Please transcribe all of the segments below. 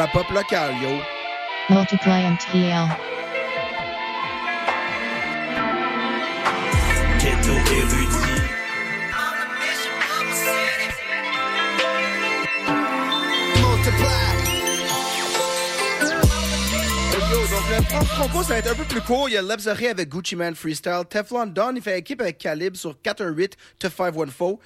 Wrap-up local, yo. Multiply MTL. Ghetto érudit. Yo, donc le prochain concours, ça va être un peu plus court. Il y a Lebzari avec Gucci Man Freestyle. Teflon Don, il fait équipe avec Calibre sur 418 to 514.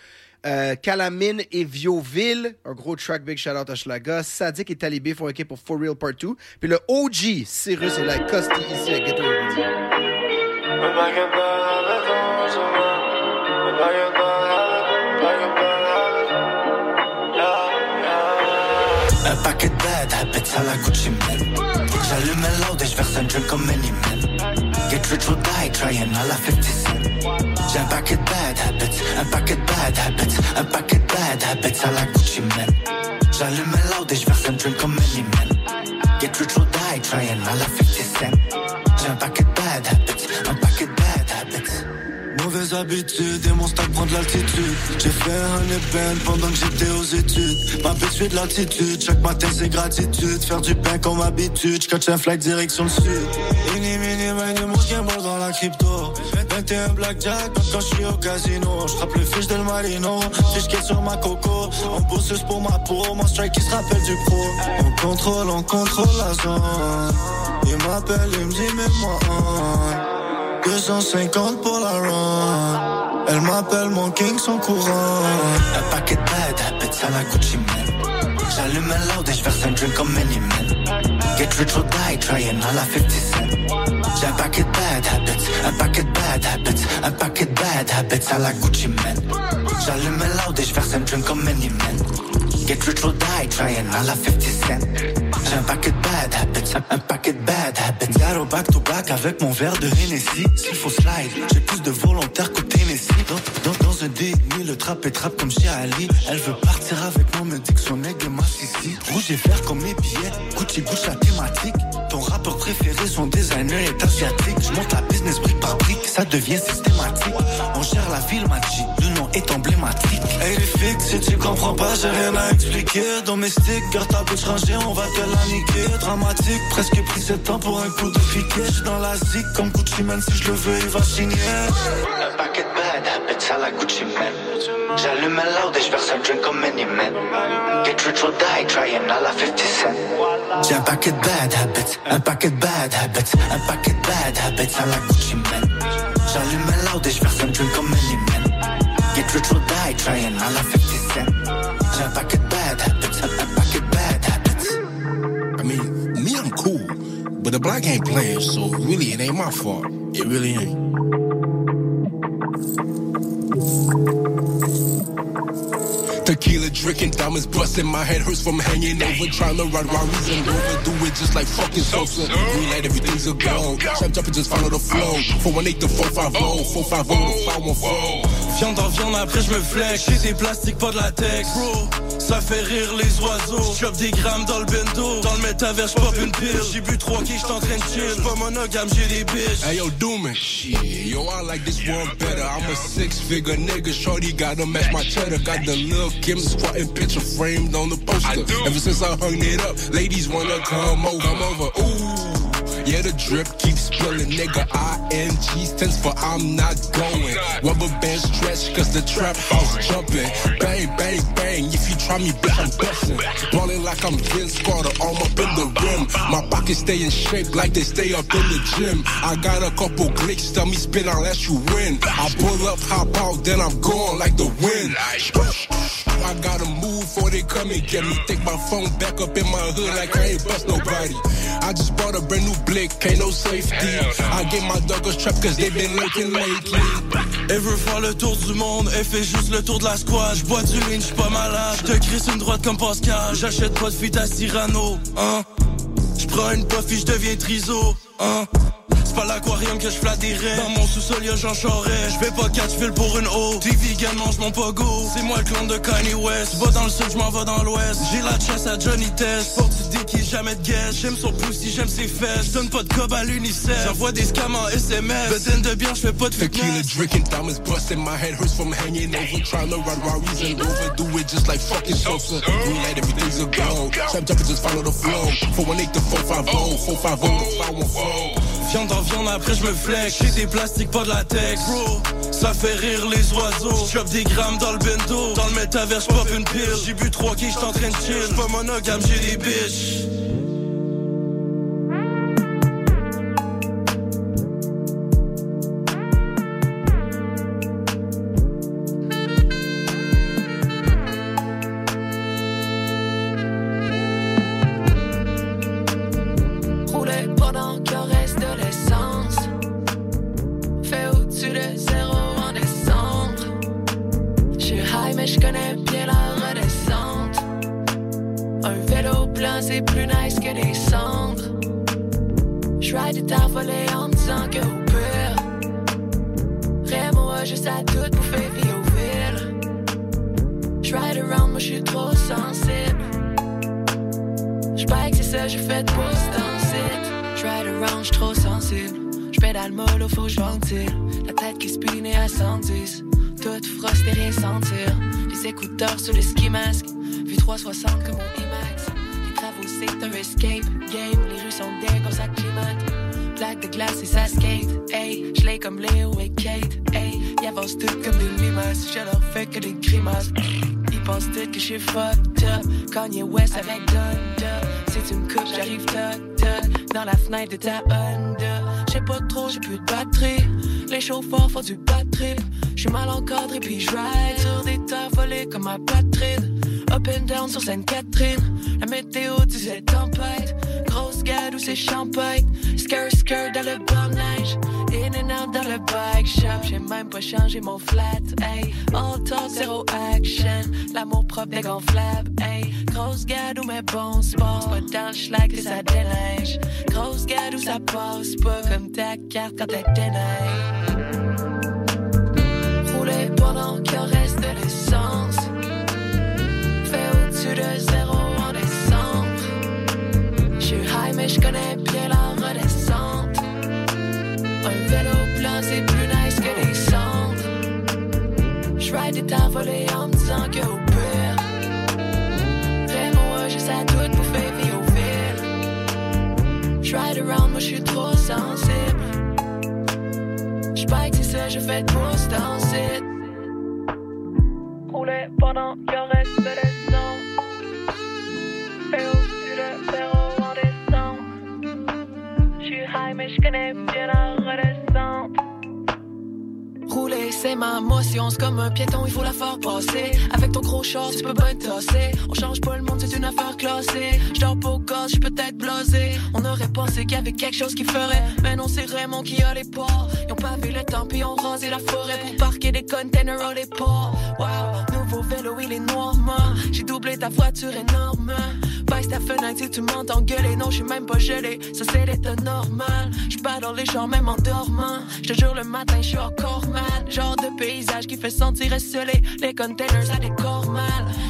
Euh, Calamine et Vioville, un gros track big shout out à Schlaga. Sadik et Talibé font équipe pour For Real Part 2. Puis le OG, Cyrus et la Costi ici à Ghetto. Un paquet de bad habits à la Gucci J'allume un et j'verse un drink comme Many Man Get rich or die trying. À la 50 cent un paquet de bad habits, un paquet de bad habits Un paquet de bad habits. À la Gucci Mane J'allume un loud et j'verse un drink comme Man. Get rich or die trying. À la 50 cent un paquet de bad habits, Mauvaise habitude et mon stack prend de l'altitude. J'ai fait un event pendant que j'étais aux études. M'habituer de l'attitude, chaque matin c'est gratitude. Faire du pain comme habitude, j'catch un flight direction le sud. Mini mini man, de mon gamble dans la crypto. 21 blackjack quand j'suis au casino. J'rappe le fiche de le marino, fiche sur ma coco. On bosseuse pour ma peau, mon strike qui se rappelle du pro. On contrôle, on contrôle la zone. Il m'appelle, il me dit mais moi 250 pour la run. Elle m'appelle mon king sans courant. Un paquet de bad habits à la Gucci Man J'allume un loud et j'verse un drink comme Many Man Get rich or die trying à la 50 cent. J'ai un paquet de bad habits, un paquet de bad habits Un paquet bad habits à la Gucci Man J'allume un loud et j'verse un drink comme Many Man Get rich or die trying à la 50 cent J'ai un paquet de bad habits, un paquet de bad habits Zero back to back avec mon verre de Hennessy. S'il faut slide, j'ai plus de volontaires qu'au Tennessee. Dans, dans, dans un déni, le trap est trap comme chez Ali. Elle veut partir avec moi, me dit que son aigle est ma. Rouge et vert comme mes billets, Gucci bouche la thématique. Ton rappeur préféré, son designer est asiatique. Je monte la business brique par brique, ça devient systématique. On gère la ville, ma le nom est emblématique. Hey les si tu comprends pas, j'ai rien à expliquer. Domestique, garde ta bouche rangée, on va te la niquer. Dramatique, presque pris 7 ans pour un coup de piquet. J'suis dans la zik comme Gucci Man, si je le veux, il va signer. Un paquet de bad habits à la Gucci Mane J'allume un loud et j'verse un drink comme Many Man Get rich or die trying à la 50 cent J'ai un paquet de bad habits, un paquet de bad habits Un paquet de bad habits à la Gucci Mane J'allume un loud et j'verse un drink comme Many Man Get rich or die trying à la 50 cent J'ai un paquet de bad habits, un paquet de bad habits. I mean, me, I'm cool, but the block ain't playing, so really, it ain't my fault. It really ain't. Tequila drinking, diamonds busting, my head hurts from hanging over. Trying to ride Rari's and overdo it just like fucking Sosa. Green light, everything's a go. Trap jumping, just follow the flow. 418 to 450, 450 to 514. Viande en viande, après je me flex. J'ai des plastiques, pas de latex. Bro, ça fait rire les oiseaux. J'chope des grammes dans le bendo. Dans le métavers, j'pop une pile. J'ai bu trois qui j'suis en train de chill. J'suis pas monogame, j'ai des bitches. Hey yo. Shit, yo, I like this world better. I'm a six figure nigga. Shorty gotta match my cheddar. Got the Lil Kim squatting picture framed on the poster. Ever since I hung it up, ladies wanna come over. Come over. Ooh. Yeah, the drip keeps spilling, nigga. ING stands for I'm not going. Rubber band stretch, cause the trap house jumping. Bang, bang, bang. If you try me, bitch, I'm busting. Ballin' like I'm Vince Carter, arm up in the rim. My pockets stay in shape like they stay up in the gym. I got a couple glicks, tell me spin unless you win. I pull up, hop out, then I'm gone like the wind. I gotta move before they come and get me. Take my phone back up in my hood like I ain't bust nobody. I just bought a brand new blick, ain't no safety. I get my doggos trapped cause they been lurking lately. Elle veut faire le tour du monde, elle fait juste le tour de la squad. J'bois du lean, j'suis pas malade. J'te crisse une droite comme Pascal. J'achète pas de fuite à Cyrano, hein. J'prends une puff et j'deviens triso, hein. C'est pas l'aquarium que je reins. Dans mon sous-sol, y'a Jean Charest. Je fais pas 4 fils pour une eau. T'es vegan, mange mon pogo. C'est moi le clan de Kanye West. Va dans le sud, j'm'en vais dans l'ouest. J'ai la chasse à Johnny Test. Porte du dick, jamais de guest. J'aime son si j'aime ses fesses. Donne pas de cob à l'UNICEF. J'envoie des scams en SMS. Bedaine de bière, j'fais pas de Tequila drinking, diamonds busting. My head hurts from hanging over. Trying to run while reason over. Do it just like fucking Sosa. Green light, everything's a go. Trap jumping, just follow the flow. 418 to 450. 450 to 514. Viande en viande, après je me flex. J'ai des plastiques, pas de latex. Bro, ça fait rire les oiseaux. J'chope des grammes dans le bendo. Dans le métavers, j'pop une pile. J'ai bu trois qui j'suis train de chill. Pas monogame, j'ai des bitches. connais bien la redescente. Un vélo blanc, c'est plus nice que des cendres. Je ride t'envoler en disant que au pire, Rêve-moi juste à tout bouffer vie au fil. Je around, moi je suis trop sensible. Je c'est ça, je fais de pour ce Je around, je trop sensible. Je pédale mollo, faut que je La tête qui spin est à 110. Toute frosse, et rien sentir. Mes écouteurs sur le ski masque. Vu 360 comme au IMAX. Les travaux, c'est un escape game. Les rues sont dingues comme ça climate. Plaque de glace et ça skate. Hey, je comme Léo et Kate. Hey, ils avancent toutes comme des limaces. Je leur fais que des grimaces. Ils pensent tout que je suis fucked up. Kanye West avec Donda. C'est une coupe, j'arrive tot dans la fenêtre de ta Honda. J'ai pas trop, j'ai plus de batterie. Les chauffeurs font du batterie trip. J'suis mal encadré puis j'ride sur des tas volés comme ma Patrine. Up and down sur Sainte-Catherine. La météo disait tempête. Grosse gade ou c'est champagne. Skirt, skirt dans le bon neige. In and out dans le bike shop. J'ai même pas changé mon flat. Hey, all talk, zero action. L'amour propre dégonflable. Hey, grosse gade ou mes bons sports. Pas dans le schlag que ça déneige. Grosse gade où ça passe pas comme ta carte quand elle déneige. L'essence. Fait au-dessus de zéro en décembre. J'suis high mais j'connais bien la redescente. Un vélo blanc c'est plus nice que des cendres. J'ride des temps volés en me disant que au pire. Vraiment, juste à tout pour faire vivre ride around, moi j'suis trop sensible. J'bike, c'est ça, je fais pour danser. Pendant qu'il reste de l'essence. Fais au-dessus de zéro en. J'suis high, mais j'connais bien la redescente. Rouler, c'est ma motion, c'est comme un piéton, il faut la faire passer. Avec ton gros short, tu peux pas être tassé. On change pas le monde, c'est une affaire classée. J'dors pas au corps, j'suis peut-être blasé. On aurait pensé qu'il y avait quelque chose qui ferait. Mais non, c'est Raymond qui a les ports. Ils ont pas vu le temps, puis ont rasé la forêt pour parquer des containers au ports. Wow, vélo, il est noir, J'ai doublé ta voiture énorme. Baisse ta fenêtre si tu m'entends gueuler. Non, je suis même pas gelé, ça c'est l'état normal. Je pas dans les champs, même en dormant. Je te jure, le matin, je suis encore mal. Genre de paysage qui fait sentir esselé. Les containers, ça décore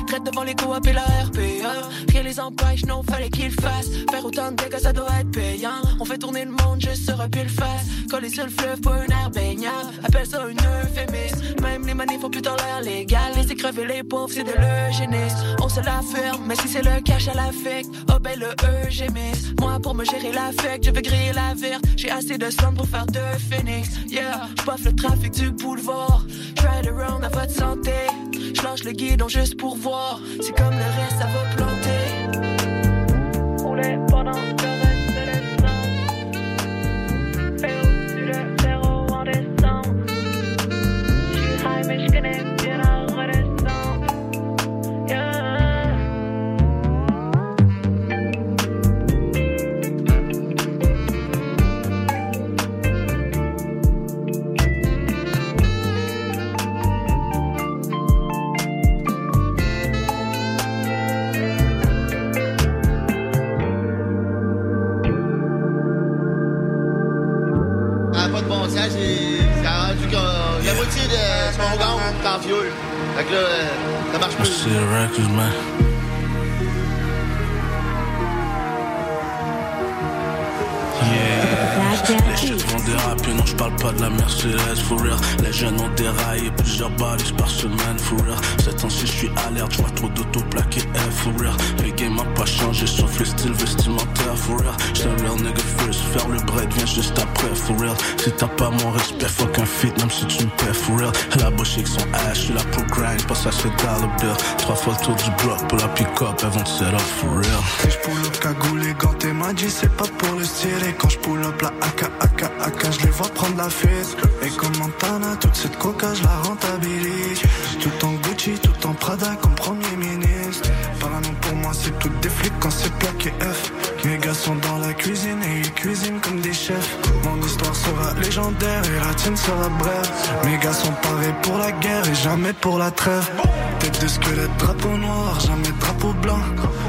Traite devant les coop et la RPA. Rien les empêche, non, fallait qu'ils fassent. Faire autant de dégâts, ça doit être payant. On fait tourner le monde juste sur un le face. Coller sur le fleuve pour une air baignable. Appelle ça une euphémisme. Même les manifs font plus dans l'air légal. Laisser crever les pauvres, c'est de l'eugénisme. On se la ferme, mais si c'est le cash à la l'affect, oh ben le E, j'ai Moi pour me gérer l'affect, je veux griller la verte. J'ai assez de sang pour faire deux phoenix. Yeah, je le trafic du boulevard. Try around à votre santé. Je le guidon juste pour voir. C'est comme le reste, ça va planter. Avec le, ça. C'est man. Non, je parle pas de la Mercedes, for real. Les jeunes ont déraillé plusieurs balises par semaine, for real. Cette temps-ci, je suis alerte, je vois trop d'auto plaqué F, for real. Le game a pas changé, sauf le style vestimentaire, for real. J'suis un real nigga first, faire le bread vient juste après, for real. Si t'as pas mon respect, fuck un fit, même si tu me paies, for real. La bouche avec son hash, j'suis là pour grind, pas ça c'est dollar bill. Trois fois le du bloc pour la pick-up, vont te set up, for real. Si je pull up cagoulé, ganté, m'a dit c'est pas pour le style Et quand je pull up la AK, AK, AK, je les vois prendre la fesse Et comme Montana, toute cette coca, je la rentabilise. Tout en Gucci, tout en Prada comme premier ministre. Parano pour moi c'est tout des flics quand c'est plaqué F. Mes gars sont dans la cuisine et ils cuisinent comme des chefs. Mon histoire sera légendaire et la tienne sera brève Mes gars sont parés pour la guerre et jamais pour la trêve Tête de squelette, drapeau noir, jamais drapeau blanc.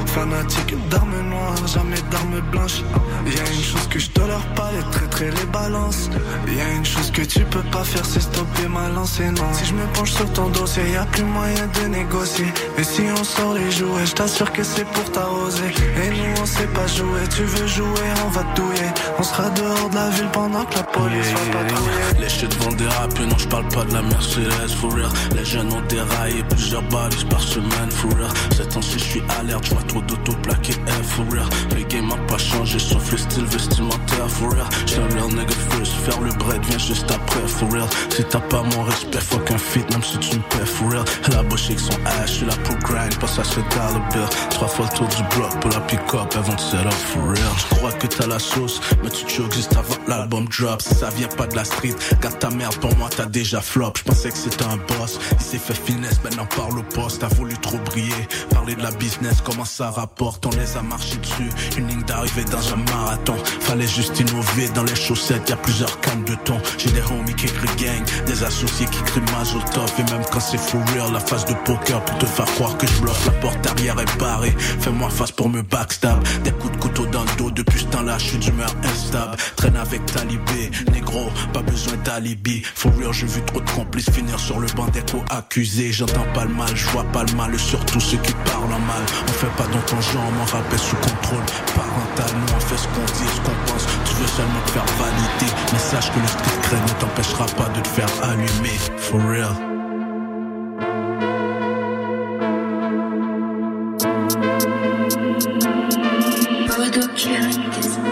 Fanatique d'armes noires, jamais d'armes blanches. Y'a une chose que je tolère pas, les traîtres et les balances. Y'a une chose que tu peux pas faire, c'est stopper ma lancée, non Si je me penche sur ton dossier, y a plus moyen de négocier. Et si on sort les jouets, je t'assure que c'est pour t'arroser. Et nous on sait pas jouer, tu veux jouer, on va te douiller. On sera dehors de la ville pendant que la police va patrouiller. Les shit vont déraper, non je parle pas de la Mercedes, for real. Les jeunes ont déraillé plusieurs balises par semaine, for real. Cette temps-ci je suis alerte, je trop d'auto plaqué F, for real. Le game a pas changé, sauf le style vestimentaire, for real. J'suis un real nigga first, faire le bread vient juste après, for real. Si t'as pas mon respect, fuck un fit, même si tu me paies, for real. La bouche avec son hash, je suis là pour grind, pas ça c'est dollar bill. Trois fois le tour du bloc pour la pick-up, vont te set up, for. Je crois que t'as la sauce, mais tu choques juste avant l'album drop. Si ça vient pas de la street, garde ta merde, pour moi t'as déjà flop. Je pensais que c'était un boss, il s'est fait finesse, maintenant parle au poste. T'as voulu trop briller, parler de la business, comment ça rapporte, on les a marché dessus. Une ligne d'arrivée dans un marathon, fallait juste innover dans les chaussettes, y a plusieurs cannes de thon. J'ai des homies qui écrivent gang, des associés qui crient Mazel Tov. Et même quand c'est for real, la phase de poker pour te faire croire que je bloque. La porte arrière est barrée, fais-moi face pour me backstab. Des coups de couteau dans le dos, depuis ce temps-là, je suis d'humeur instable. Traîne avec talibé, négro, pas besoin d'alibi. For real, j'ai vu trop de complices finir sur le banc des co-accusés. J'entends pas le mal, je vois pas le mal, surtout ceux qui parlent en mal. On fait pas dans ton genre, mon rap est sous contrôle parental. Nous on fait ce qu'on dit, ce qu'on pense. Tu veux seulement te faire valider, mais sache que le street cred ne t'empêchera pas de te faire allumer. For real.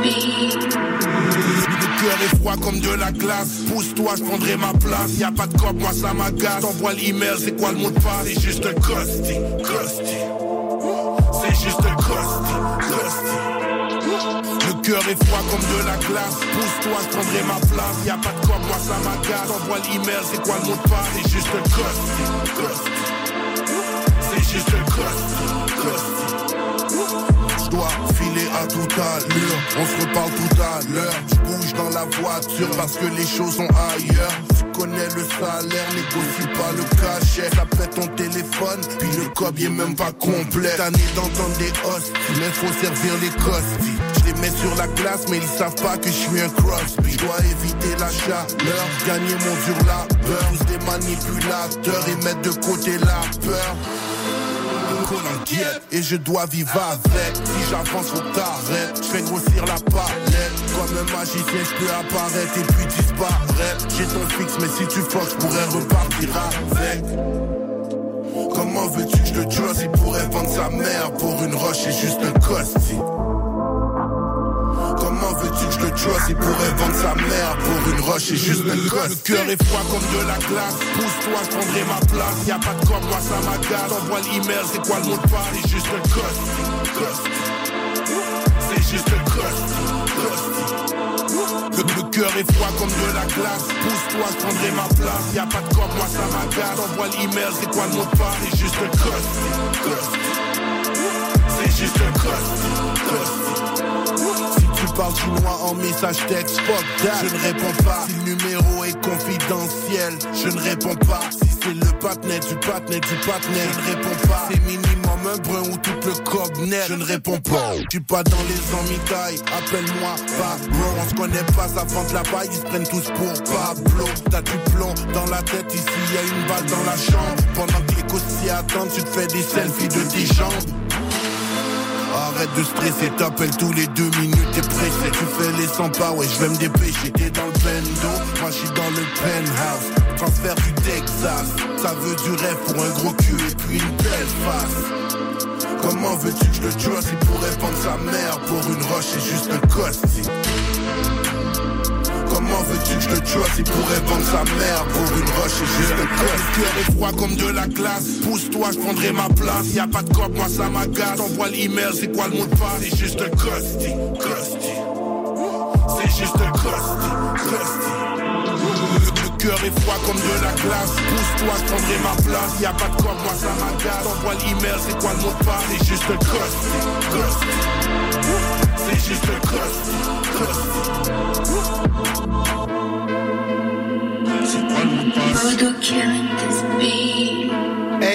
Le cœur est froid comme de la glace. Pousse-toi, je prendrai ma place. Y a pas de cop, moi ça m'agace. T'envoies l'email, c'est quoi le mot de passe? C'est juste costi, costi. C'est juste costi, costi. Le cœur est froid comme de la glace. Pousse-toi, je prendrai ma place. Y a pas de cop, moi ça m'agace. T'envoies l'email, c'est quoi le mot de passe? C'est juste costi, costi. C'est juste costi, costi. Je dois On se reparle tout à l'heure. Je bouge dans la voiture parce que les choses sont ailleurs. Tu connais le salaire, négocie pas le cachet. Ça ton téléphone, puis le cob il est même pas complet. Tanné d'entendre des hosties, mais faut servir les costis. Je les mets sur la glace, mais ils savent pas que je suis un Crosby. Je dois éviter la chaleur, gagner mon dur labeur. Tous des manipulateurs et mettre de côté la peur Et je dois vivre avec. Si j'avance faut t'arrêter Je fais grossir la palette. Comme un magicien je peux apparaître et puis disparaître. J'ai ton fixe mais si tu fuck je pourrais repartir avec. Comment veux-tu que je le trust Il pourrait vendre sa mère pour une roche C'est juste un costi? Veux-tu que je le trust. Il pourrait vendre sa mère pour une roche C'est juste un costi Le cœur est froid comme de la glace. Pousse-toi je prendrai ma place. Y'a pas de cop moi ça m'agace. T'envoies l'email c'est quoi le mot de passe? C'est juste costi Costi C'est juste costi Costi le, le cœur est froid comme de la glace. Pousse-toi, je prendrai ma place. Y'a pas de cop, moi ça m'agace. T'envoies l'email, c'est quoi le mot de passe? C'est juste un costi Costi C'est juste Si tu parle chinois en message texte, fuck. Je ne réponds pas si le numéro est confidentiel. Je ne réponds pas si c'est le patinet du patinet du patinet. Je ne réponds pas. C'est minimum un brun ou tout le cognet. Je ne réponds pas. Suis pas dans les emmitailles. Appelle-moi Pablo. On se connaît pas, ça vend de la paille. Ils se prennent tous pour Pablo. T'as du plomb dans la tête. Ici, y a une balle dans la chambre. Pendant que les s'y attendent, tu te fais des selfies de tes jambes. Arrête de stresser, t'appelles tous les deux minutes, t'es pressé. Tu fais les 100 pas, ouais, je vais me dépêcher. T'es dans le bendo, moi je dans le penthouse. Transfert du Texas, ça veut du rêve pour un gros cul et puis une belle face. Comment veux-tu que je le tue s'il pourrait prendre sa mère pour une roche, c'est juste un costume Comment veux-tu que je le tue s'il pourrait vendre sa mère pour une roche et juste un cœur? Le cœur est froid comme de la glace. Pousse-toi, je prendrai ma place. Y'a pas de cop, moi ça m'agace. T'envoies l'email, c'est quoi le mot de passe? C'est juste costi, costi C'est juste costi, costi le cœur est froid comme de la glace. Pousse-toi, je prendrai ma place. Y'a pas de cop, moi ça m'agace. T'envoies l'email, c'est quoi le mot de passe? C'est juste costi, costi C'est juste un costi, costi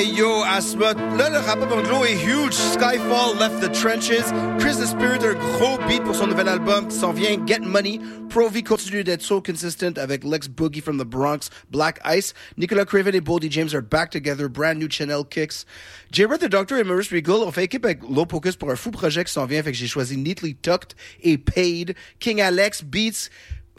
Yo, Asma, là le rap anglo est huge. Skyfall left the trenches. Chris the Spirit, un gros beat pour son nouvel album qui s'en vient, Get Money. Pro V continue d'être so consistent avec Lex Boogie from the Bronx, Black Ice. Nicolas Craven et Boldy James are back together, brand new Chanel kicks. J. the Doctor et Maurice Regal ont fait équipe avec Low Pocus pour un fou projet qui s'en vient, fait que j'ai choisi Neatly Tucked et Paid. King Alex Beats.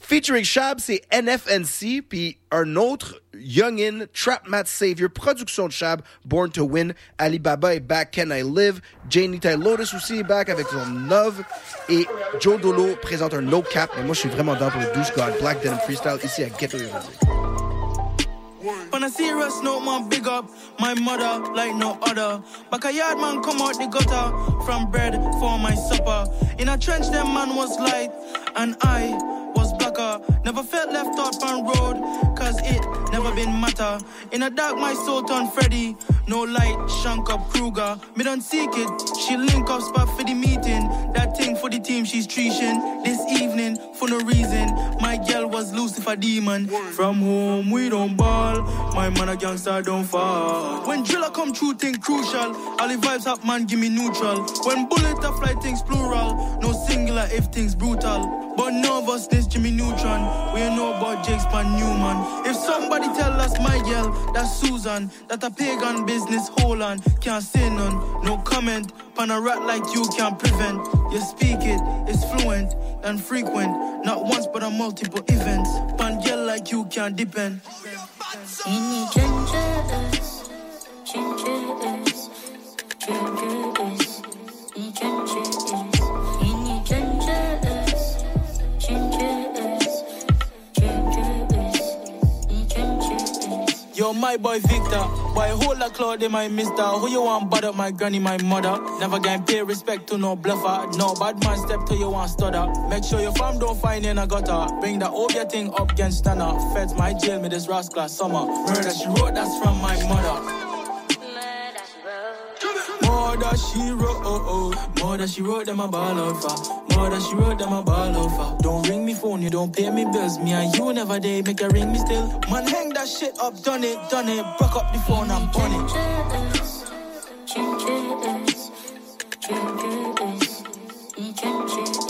Featuring Shab, c'est NFNC, puis un autre Youngin, Trap Mat Savior, production de Shab, Born to Win, Alibaba est back, Can I Live, Janie Ty Lotus aussi est back avec son Love, et Joe Dolo présente un No Cap, mais moi je suis vraiment dans pour le Douche God, Black Denim Freestyle, ici à Ghetto On a serious note, man, big up my mother like no other. Backyard man come out the gutter from bread for my supper. In a trench, them man was light, and I was Never felt left out on road, cause it never been matter. In a dark, my soul turned Freddy. No light, shank up Kruger. Me don't seek it. She link up spot for the meeting. That thing for the team she's treating. This evening, for no reason. My girl was Lucifer demon. From home, we don't ball. My man a gangster don't fall. When driller come true, think crucial. All the vibes up, man, give me neutral. When bullet a fly, things plural. No singular if things brutal. But this Jimmy Neutron. We know about Jakes Pan Newman. If somebody tell us my girl, that's Susan, that a pagan business, hold on. Can't say none, no comment. Pan a rat like you can't prevent. You speak it, it's fluent and frequent. Not once but on multiple events. Pan girl like you can't depend. Any changes, changes, changes, changes. My boy Victor. Boy, hold a cloud in my mister. Who you want bother? My granny, my mother. Never gonna pay respect to no bluffer. No bad man step to you want stutter. Make sure your farm don't find in a gutter. Bring the old thing up against stunner. Feds my jail me this rascal summer. Murder she wrote, that's from my mother. More that she wrote, oh, oh. More that she wrote, them a ball over. More that she wrote, them a ball over. Don't ring me phone, you don't pay me bills. Me and you never day, make a ring me still. Man, hang that shit up, done it, done it. Broke up the phone, I'm on it.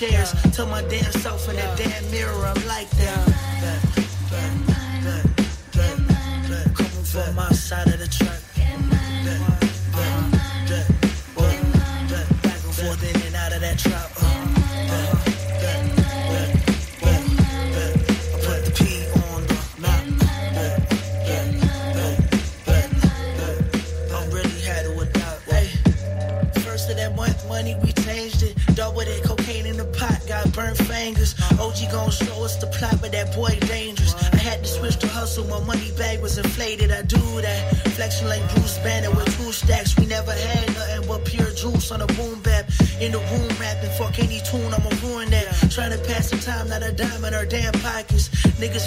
chairs. Tell my damn self in that damn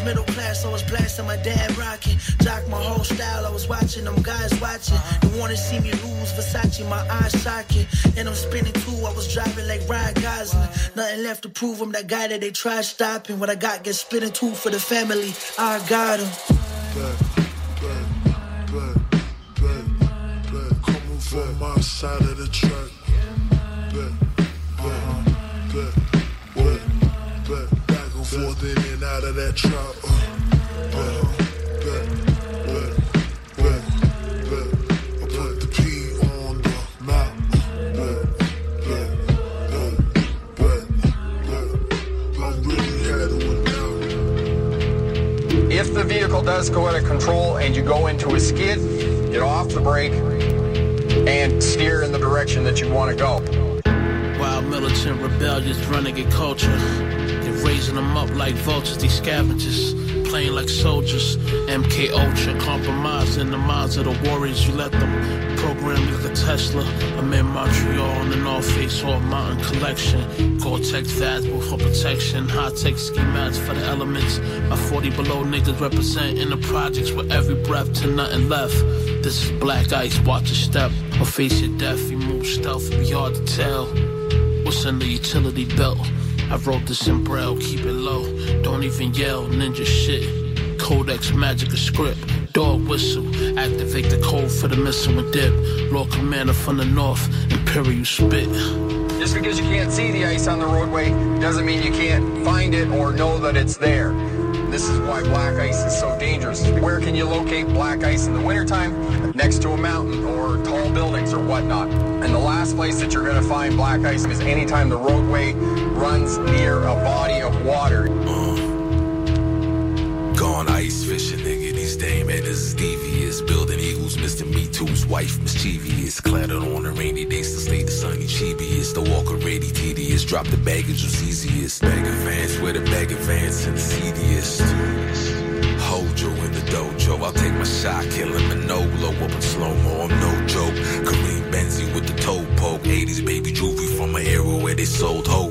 Middle class, I was blasting my dad rocking. Jock my whole style, I was watching them guys watching. They wanna see me lose, Versace, my eyes socket. And I'm spinning too, I was driving like Ryan Gosling. Nothing left to prove I'm that guy that they tried stopping. What I got gets spinning too for the family. I got him. From my side of the track. Forth in and out of that trap. Uh, uh-huh. If the vehicle does go out of control and you go into a skid, get off the brake and steer in the direction that you want to go. Wild, militant, rebellious, renegade culture. Raising them up like vultures, these scavengers. Playing like soldiers. MK Ultra, compromising the minds of the warriors. You let them program like a Tesla. I'm in Montreal on the North Face or Mountain Collection. Gore-Tex Vasmo for protection. High-tech ski mats for the elements. My 40 below niggas representing the projects with every breath to nothing left. This is black ice, watch your step. Or face your death, you move stealth, be hard to tell. What's in the utility belt? I wrote this in braille, keep it low. Don't even yell, ninja shit. Codex magic a script. Dog whistle, activate the code for the missile and dip. Lord Commander from the north, Imperial spit. Just because you can't see the ice on the roadway doesn't mean you can't find it or know that it's there. This is why black ice is so dangerous. Where can you locate black ice in the wintertime? Next to a mountain or tall buildings or whatnot. And the last place that you're going to find black ice is anytime the roadway runs near a body of water. Uh, gone ice fishing, nigga. These days, man, is devious. Building eagles, Mr. Me Too's wife, mischievous. Clattered on a rainy days to stay the sunny chibiest. The walk already tedious. Drop the baggage was easiest. Bag of advance with the bag of advance and the seediest. Hojo in the dojo. I'll take my shot, kill him and no blow up in slow mo. I'm no joke. Kareem Benzie with the toe poke. 80s baby juvie from an era where they sold hope.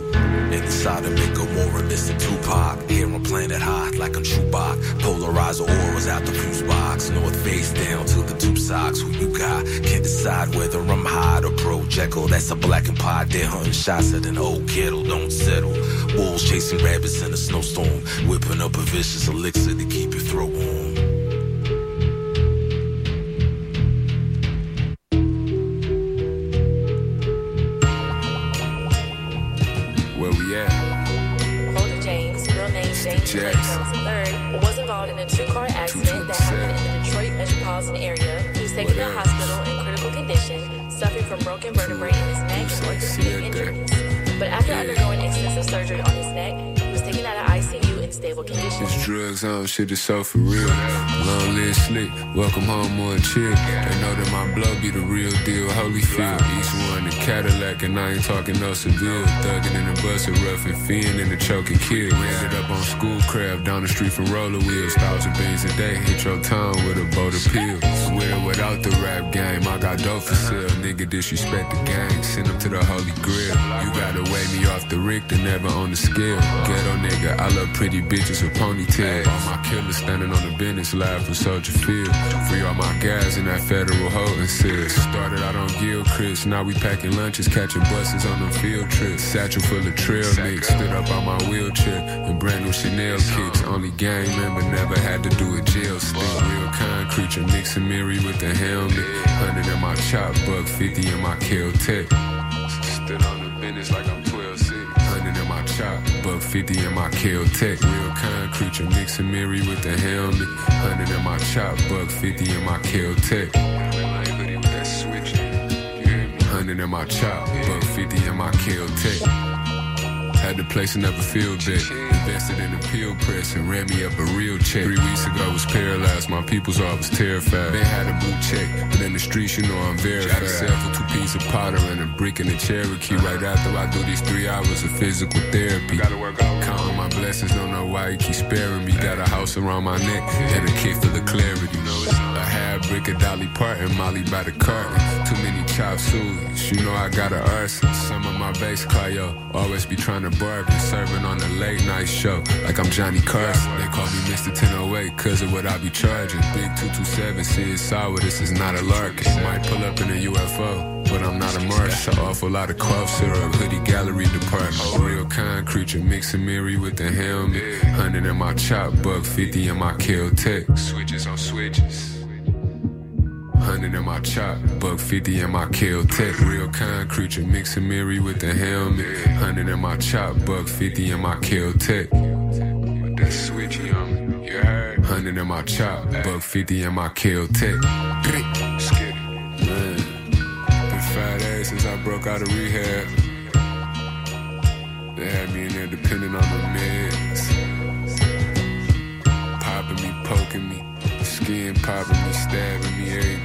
Inside of make a more Mr. Tupac. Here I'm planet hot like I'm Chewbacca. Polarizer auras out the fuse box. North face down to the tube socks. Who you got? Can't decide whether I'm hot or pro Jekyll. That's a black and pot. They're hunting shots at an old kettle. Don't settle. Wolves chasing rabbits in a snowstorm. Whipping up a vicious elixir On shit is so for real. Long live slick, welcome home more chill. They know that my blow be the real deal, Holy Holyfield. Each one a Cadillac, and I ain't talking no Seville. Thugging in the bus, a rough and fiend in the choking kill. We ended up on schoolcraft down the street from roller wheels. Thousand beans a day, hit your town with a boat of pills. Or without the rap game, I got dope for sale. Nigga disrespect the gang, send him to the Holy Grail. You gotta weigh me off the Richter, never on the scale. Ghetto nigga, I love pretty bitches with ponytails. All my killers standing on the business live for Soldier Field. Free all my guys in that federal holding cell. Started out on Gilchrist, now we packing lunches, catching buses on them field trips. Satchel full of trail mix, stood up on my wheelchair in brand new Chanel kicks. Only gang member, never had to do a jail stick. Real kind creature, mixing Miri with the helmet. 100 in my chop, buck 50 in my Kel-Tec. Stood on the business like I'm 12 6. 100 in my chop, buck 50 in my Kel-Tec. Real kind creature, mixing Miri with the helmet. 100 in my chop, buck 50 in my Kel-Tec. 100 in my chop, buck 50 in my Kel-Tec. Had the place never feel big. Invested in a pill press and ran me up a real check. Three weeks ago I was paralyzed, my people's all was terrified. They had a blue check, but in the streets you know I'm verified. Got a two pieces of powder and a brick in a Cherokee. Uh-huh. Right after I do these three hours of physical therapy. Gotta work out. Counting my blessings, don't know why he keep sparing me. Got a house around my neck and a kid full of clarity. You know it's brick of Dolly Parton, Molly by the carton. Too many chop sueys, you know I got a arson. Some of my bass car, yo, always be trying to bargain. Serving on a late night show, like I'm Johnny Carson. They call me Mr. 1008, cause of what I be charging. Big 227, see it's sour, this is not a lark. Might pull up in a UFO. But I'm not a Martian. Awful lot of cough syrup, hoodie gallery department. Real kind creature, mixing Miri with the helmet. 100 in my chop, buck 50 in my Kel-Tec. Switches on switches. 100 in my chop, buck 50 in my Kel-Tec. Real kind creature, mixing Miri with the helmet. 100 in my chop, buck 50 in my Kel-Tec. With that switchy on me, you heard? 100 in my chop, buck 50 in my Kel-Tec. Skid Man, been five days since I broke out of rehab. They had me in there depending on the meds. Popping me, poking me, skin popping me, stabbing me every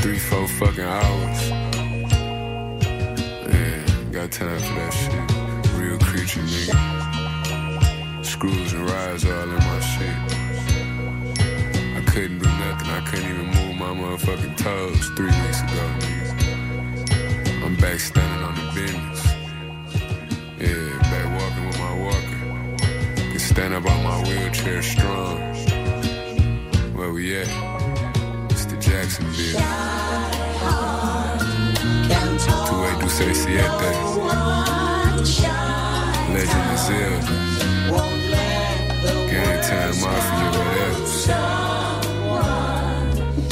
three, four fucking hours. Man, got time for that shit. Real creature, nigga. Screws and rides all in my shit. I couldn't do nothing. I couldn't even move my motherfucking toes three weeks ago. I'm back standing on the business. Yeah, back walking with my walker. Can stand up on my wheelchair strong. Where we at? It's the Jacksonville. Two way do say siete. Legend of Zelda. Gang time mafia, whatever.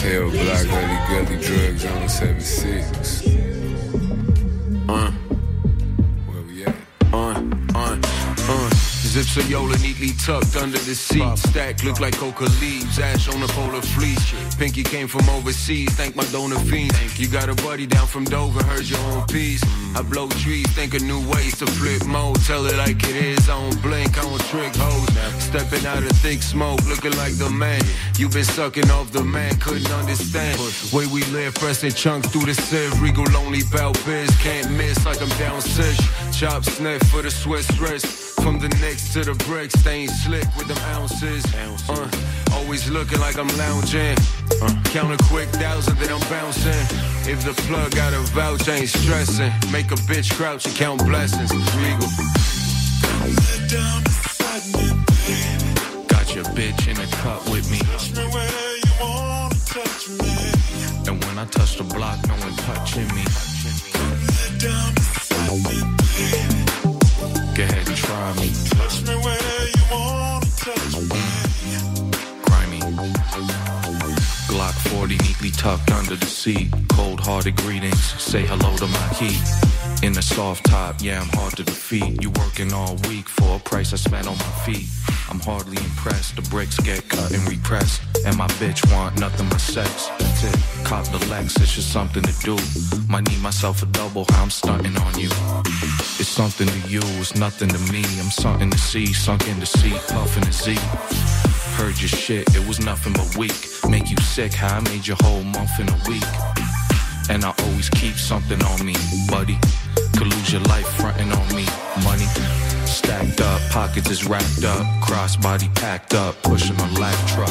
Hell block, gully, gully drugs on 76. Of Yola neatly tucked under the seat. Stack look like coca leaves. Ash on a polar fleece. Pinky came from overseas. Thank my donor fiends. You got a buddy down from Dover. Heard your own piece. I blow trees. Think of new ways to flip mode. Tell it like it is. I don't blink. I don't trick hoes. Stepping out of thick smoke. Looking like the man. You been sucking off the man. Couldn't understand. Way we live. Pressing chunks through the sieve. Regal lonely belt biz. Can't miss like I'm down sish. Chop sniff for the Swiss wrist. From the necks to the bricks, staying slick with them ounces. Uh, always looking like I'm lounging. Uh, count a quick thousand, then I'm bouncing. If the plug got a vouch, I ain't stressing. Make a bitch crouch and count blessings. Regal. Got your bitch in a cup with me. And when I touch the block, no one touching me. Go ahead and try me. Touch me where you want to touch me. Grimy. Glock 40 neatly tucked under the seat. Cold hearted greetings. Say hello to my heat. In a soft top, yeah, I'm hard to defeat. You working all week for a price I spent on my feet. I'm hardly impressed. The bricks get cut and repressed. And my bitch want nothing but sex. It. Cop the Lex, it's just something to do. Might need myself a double, I'm stunting on you. It's something to you, it's nothing to me. I'm something to see, sunk in the seat, puffing a Z. Heard your shit, it was nothing but weak. Make you sick, how I made your whole month in a week. And I always keep something on me, buddy. Could lose your life fronting on me, money. Stacked up, pockets is wrapped up, crossbody packed up, pushing a light truck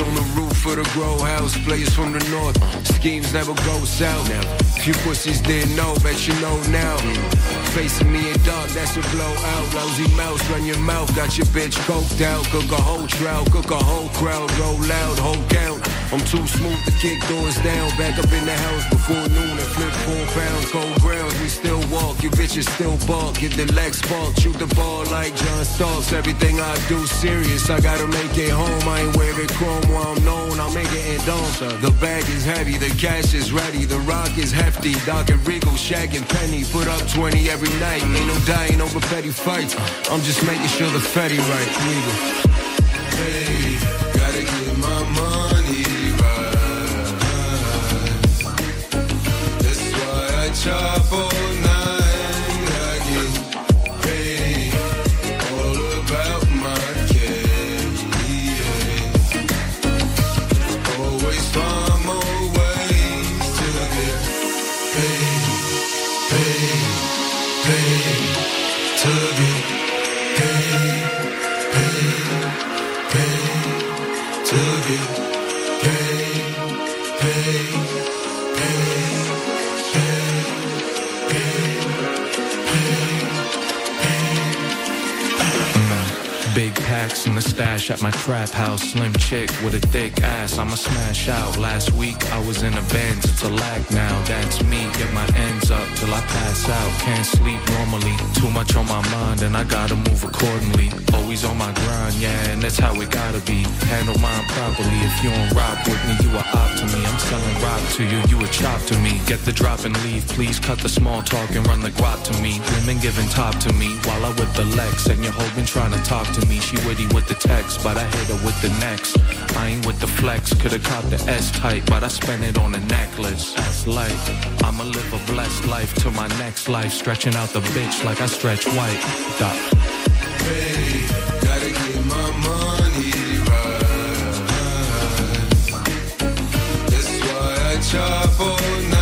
on the roof of the grow house, blaze from the north. Schemes never go south. Few pussies didn't know, bet you know now. Facing me in dark, that's a blowout. Lousy mouse, run your mouth, got your bitch coked out. Cook a whole trout, cook a whole crowd, roll loud, whole count. I'm too smooth to kick doors down. Back up in the house before noon and flip four pounds. Cold grounds, we still walk. You bitches still bark. Get the leg spark, shoot the ball like John Starks. Everything I do serious. I gotta make it home. I ain't wearing chrome while I'm known. I'll make it in dawn. The bag is heavy, the cash is ready. The rock is hefty. Doc and Regal, Shaq and Penny. Put up 20 every night. Ain't no dying over petty fights. I'm just making sure the Fetty right. Regal. Hey, gotta get my money stash at my trap house. Slim chick with a thick ass. I'ma smash out. Last week I was in a Benz. It's a lag now. That's me. Get my ends up till I pass out. Can't sleep normally. Too much on my mind and I gotta move accordingly. Always on my grind, yeah, and that's how it gotta be. Handle mine properly. If you don't rock with me, you are op to me. I'm selling rock to you. You a chop to me. Get the drop and leave. Please cut the small talk and run the guap to me. Women giving top to me while I whip the Lex. And your hoe been trying to talk to me. She witty with the text, but I hit her with the next. I ain't with the flex. Coulda caught the S type, but I spent it on a necklace. That's life. I'ma live a blessed life to my next life. Stretching out the bitch like I stretch white. Gotta my money right. That's why I chop all night.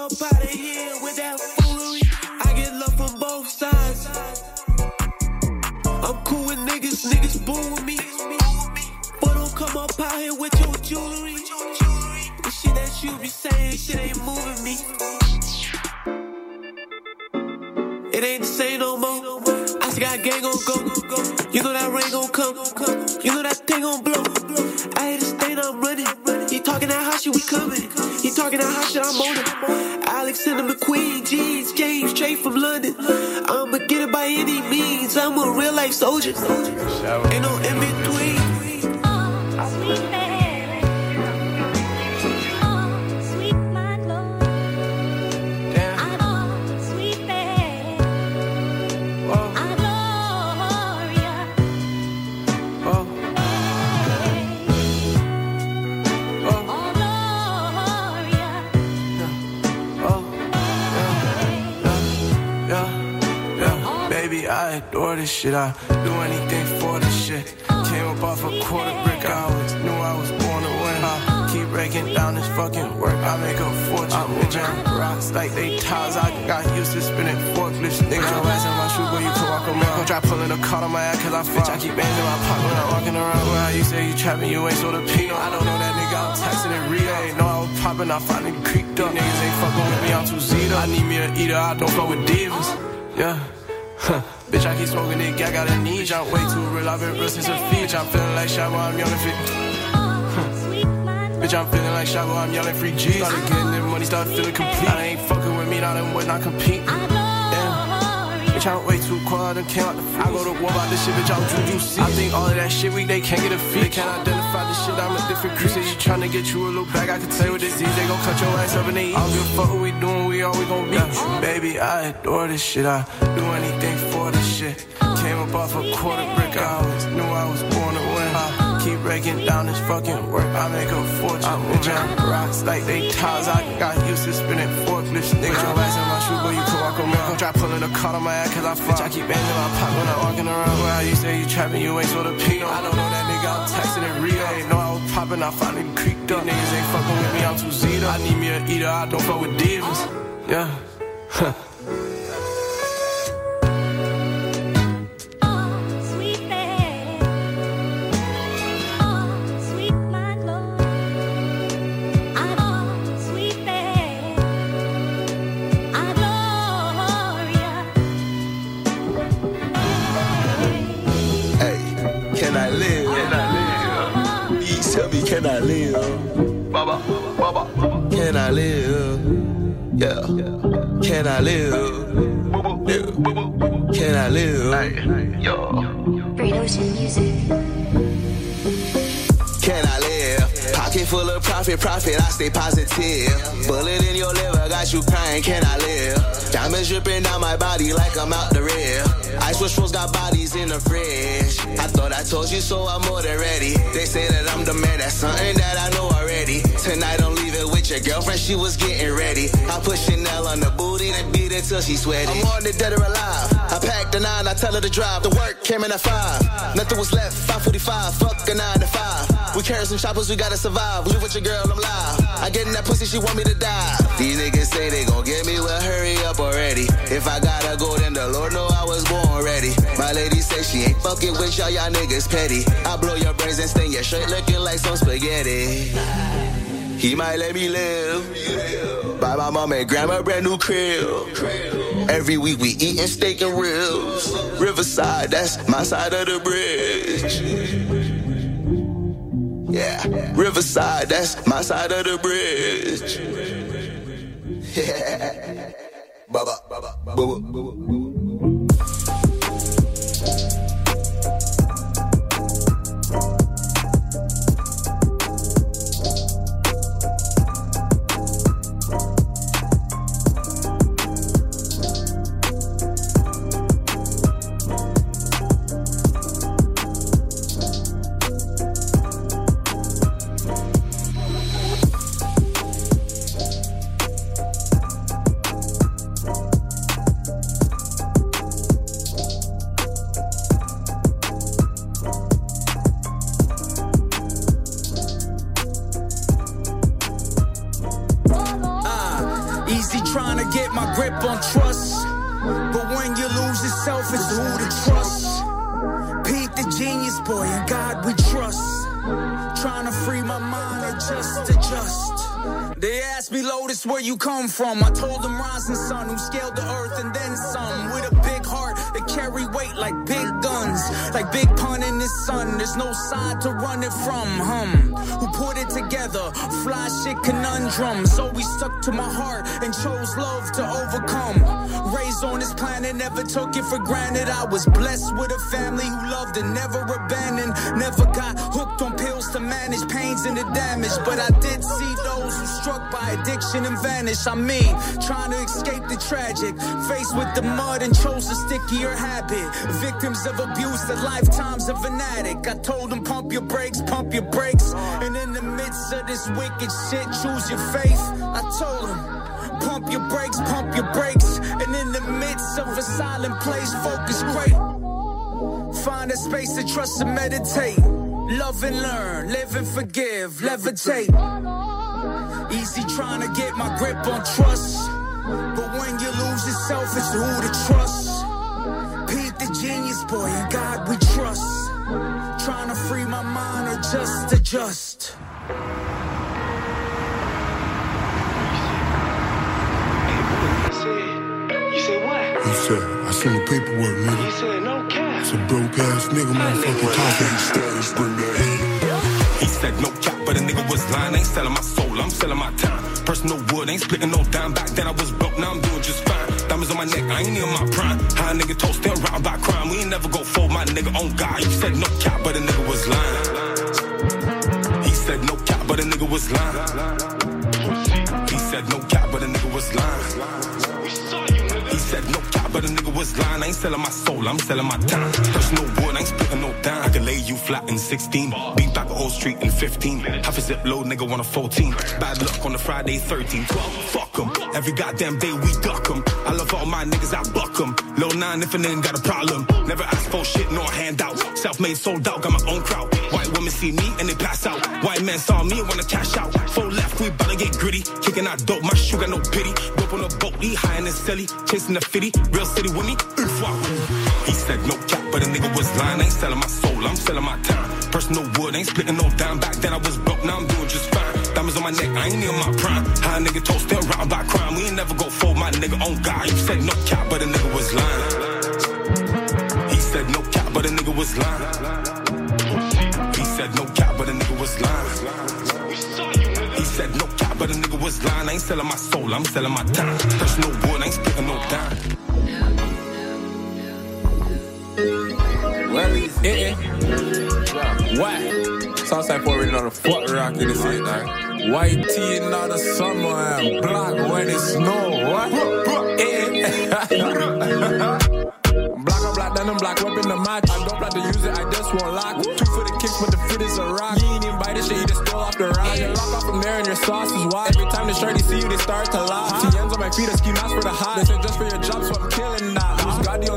Up out of here with that foolery. I get love from both sides. I'm cool with niggas, niggas boo with me. But don't come up out here with your jewelry. The shit that you be saying, shit ain't moving me. It ain't the same no more. I still got gang on go. You know that rain gon' come. Alexander McQueen, G's, came straight from London. I'ma get it by any means. I'm a real life soldier. Ain't no in shit. I do anything for this shit. Came up off a quarter brick, I always knew I was born to win. I keep breaking down this fucking work. I make a fortune. I'm oh, moving rocks like they tiles. I got used to spinning forklifts. Niggas oh, your ass in my shoe, but you can walk a mile. Go try pulling a card on my ass, cause I bitch. I keep bands in my pocket when I'm walking around. Well, you say you trapping, you ain't so the Pino. I don't know that nigga, I'm texting it real. Ain't know I was popping, I finally creeped up. These niggas ain't fucking with me, I'm too zeta. I need me a eater, I don't fuck with divas. Yeah. Huh. Keep smoking got a need. I'm way too real, I've been real since a feature. I'm feeling like Shabo, I'm young and fit. Bitch, I'm feeling like Shabo, I'm yelling free G's. Started getting that money, started feeling complete. I ain't fucking with me, now them would not compete. Bitch, I'm way too quiet, I done came out the free. I go to war about this shit, bitch, I'm Juju C. I think all of that shit weak, they can't get a fee. They can't identify this shit, I'm a different. Say you tryna get you a little bag, I can tell you with this disease, they gon' cut your ass up and they eat. I don't give a fuck what we doing, we all we gon' be. Yeah. Baby, I adore this shit, I do anything for this shit. Came up off a quarter brick, I always knew I was born to win. I keep breaking down this fucking work, I make a fortune. I'm moving rocks like they tiles, I got used to spinning forklifts. Niggas your ass in my shoe, but you can walk a mile. Go try pulling a card on my ass, cause I bitch, I keep bands in my pocket when I'm walking around. Well, how you say you trapping, you ain't so the Pino. I don't know that nigga, I'm texting it real. Ain't know I was popping, I finally creeped up. These niggas ain't fucking with me, I'm too zeta. I need me a eater, I don't fuck with divas. Yeah. can I live? Can I live? Please tell me, can I live? Baba, Baba, can I live? Yeah, can I live? Yeah. Can I live? Hey, yo. Great Ocean Music. Can I live? Pocket full of profit, profit, I stay positive. Bullet in your liver, got you crying, can I live? Diamonds dripping down my body like I'm out the rear. Ice with got bodies in the fridge. I thought I told you so, I'm more than ready. They say that I'm the man, that's something that I know already. Tonight I'm leaving with your girlfriend, she was getting ready. I put Chanel on the booty, then beat it till she sweaty. I'm on the dead or alive. I packed the nine, I tell her to drive. The work came in at five. Nothing was left, 545, fuck a nine to five. We carry some choppers, we gotta survive. Live with your girl, I'm live. I get in that pussy, she want me to die. These niggas say they gon' get me, well, hurry up already. If I gotta go, then the Lord know I was born ready. My lady say she ain't fucking with y'all, y'all niggas petty. I blow your brains and stain your shirt looking like some spaghetti. He might let me live. Buy my mom and grandma brand new crib. Every week we eatin' steak and ribs. Riverside, that's my side of the bridge. Yeah, Riverside, that's my side of the bridge. Yeah. From? I told them, Rising Sun, who scaled the earth and then some. With a big heart that carry weight like big guns. Like Big Pun in the sun, there's no side to run it from. Hum, who put it together? Fly shit conundrum. So we stuck to my heart and chose love to overcome. On this planet, never took it for granted. I was blessed with a family who loved and never abandoned. Never got hooked on pills to manage pains and the damage. But I did see those who struck by addiction and vanished. I mean, trying to escape the tragic. Faced with the mud and chose a stickier habit. Victims of abuse, the lifetimes of an addict. I told them, pump your brakes, pump your brakes. And in the midst of this wicked shit, choose your faith. I told them. Pump your brakes, pump your brakes. And midst of a silent place, focus great. Find a space to trust and meditate. Love and learn, live and forgive, levitate. Easy trying to get my grip on trust. But when you lose yourself, it's who to trust. Pete the genius boy, and God we trust. Trying to free my mind or just adjust. He said, I seen the paperwork, nigga. He said no cap. It's a broke ass nigga, motherfucking talking. He said no cap, but a nigga was lying. Ain't selling my soul, I'm selling my time. Personal wood, ain't splitting no dime. Back then I was broke, now I'm doing just fine. Diamonds on my neck, I ain't in my prime. High nigga toast, still round by crime. We ain't never go fold my nigga on God. You said no cap, but a nigga was lying. He said no cap, but a nigga was lying. He said no cap, but a nigga but a nigga was lying. I ain't selling my soul, I'm selling my time. Personal wood, I ain't splitting no dime. I can lay you flat in 16. Beat back old street in 15. Half a zip load, nigga want a 14. Bad luck on a Friday 13. 12, fuck 'em. Every goddamn day we duck 'em. I love all my niggas, I buck 'em. Low nine if a nigga got a problem. Never ask for shit, nor handout. Self made, sold out, got my own crowd. White women see me and they pass out. White men saw me and wanna cash out. Four left, we to get gritty. Kicking out dope, my shoe got no pity. Dope on a boat, he high and silly. Chasing the fitty, real city with me. He said no cap, but a nigga was lying. I ain't selling my soul, I'm selling my time. Personal wood, ain't splitting no dime. Back then I was broke, now I'm doing just fine. Diamonds on my neck, I ain't in my prime. High nigga toast, still round by crime. We ain't never go fold my nigga on God. You said no cap, but a nigga was lying. He said no cap, but a nigga was lying. He said no cap, but a nigga was lying. He said no cap, but a nigga was lying. I ain't selling my soul, I'm selling my time. Personal wood, I ain't splitting no dime. Well, it's eh, eh. What? Southside for reading on the foot rock in the city, dog. White tea in the summer and black when it snow. What? Black on black, then I'm black weapon the match. I don't plan to use it, I just won't lock. Two for the kicks, but the fit is a rock. The rock. You lock off from there and your sauce is wild. Every time the shorty see you, they start to laugh. TNs on my feet, I ski mask for the hot. They said just for your job, so I'm killing that.